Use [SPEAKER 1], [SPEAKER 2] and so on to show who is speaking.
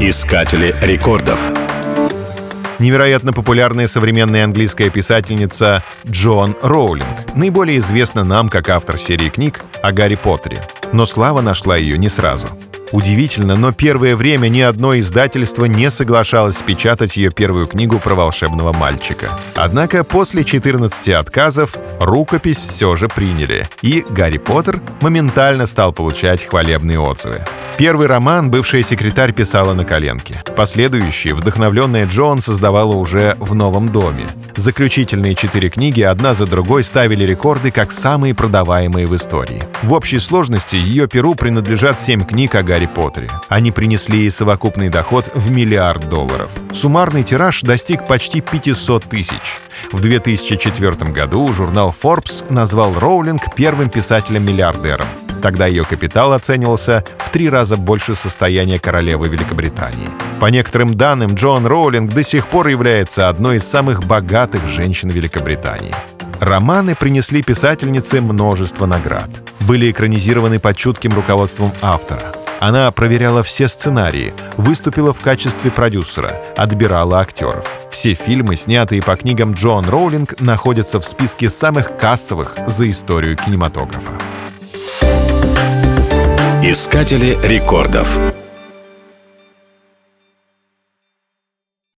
[SPEAKER 1] Искатели рекордов.
[SPEAKER 2] Невероятно популярная современная английская писательница Джон Роулинг, наиболее известна нам как автор серии книг о Гарри Поттере. Но слава нашла ее не сразу — Удивительно, но первое время ни одно издательство не соглашалось печатать ее первую книгу про волшебного мальчика. Однако после 14 отказов рукопись все же приняли, и Гарри Поттер моментально стал получать хвалебные отзывы. Первый роман бывшая секретарь писала на коленке. Последующие, вдохновленная Джон, создавала уже в новом доме. Заключительные четыре книги одна за другой ставили рекорды как самые продаваемые в истории. В общей сложности ее перу принадлежат семь книг о Гарри Поттере. Они принесли ей совокупный доход в миллиард долларов. Суммарный тираж достиг почти 500 тысяч. В 2004 году журнал Forbes назвал Роулинг первым писателем-миллиардером. Тогда ее капитал оценивался в три раза больше состояния королевы Великобритании. По некоторым данным, Джон Роулинг до сих пор является одной из самых богатых женщин Великобритании. Романы принесли писательнице множество наград. Были экранизированы под чутким руководством автора. Она проверяла все сценарии, выступила в качестве продюсера, отбирала актеров. Все фильмы, снятые по книгам Джон Роулинг, находятся в списке самых кассовых за историю кинематографа.
[SPEAKER 1] Искатели рекордов.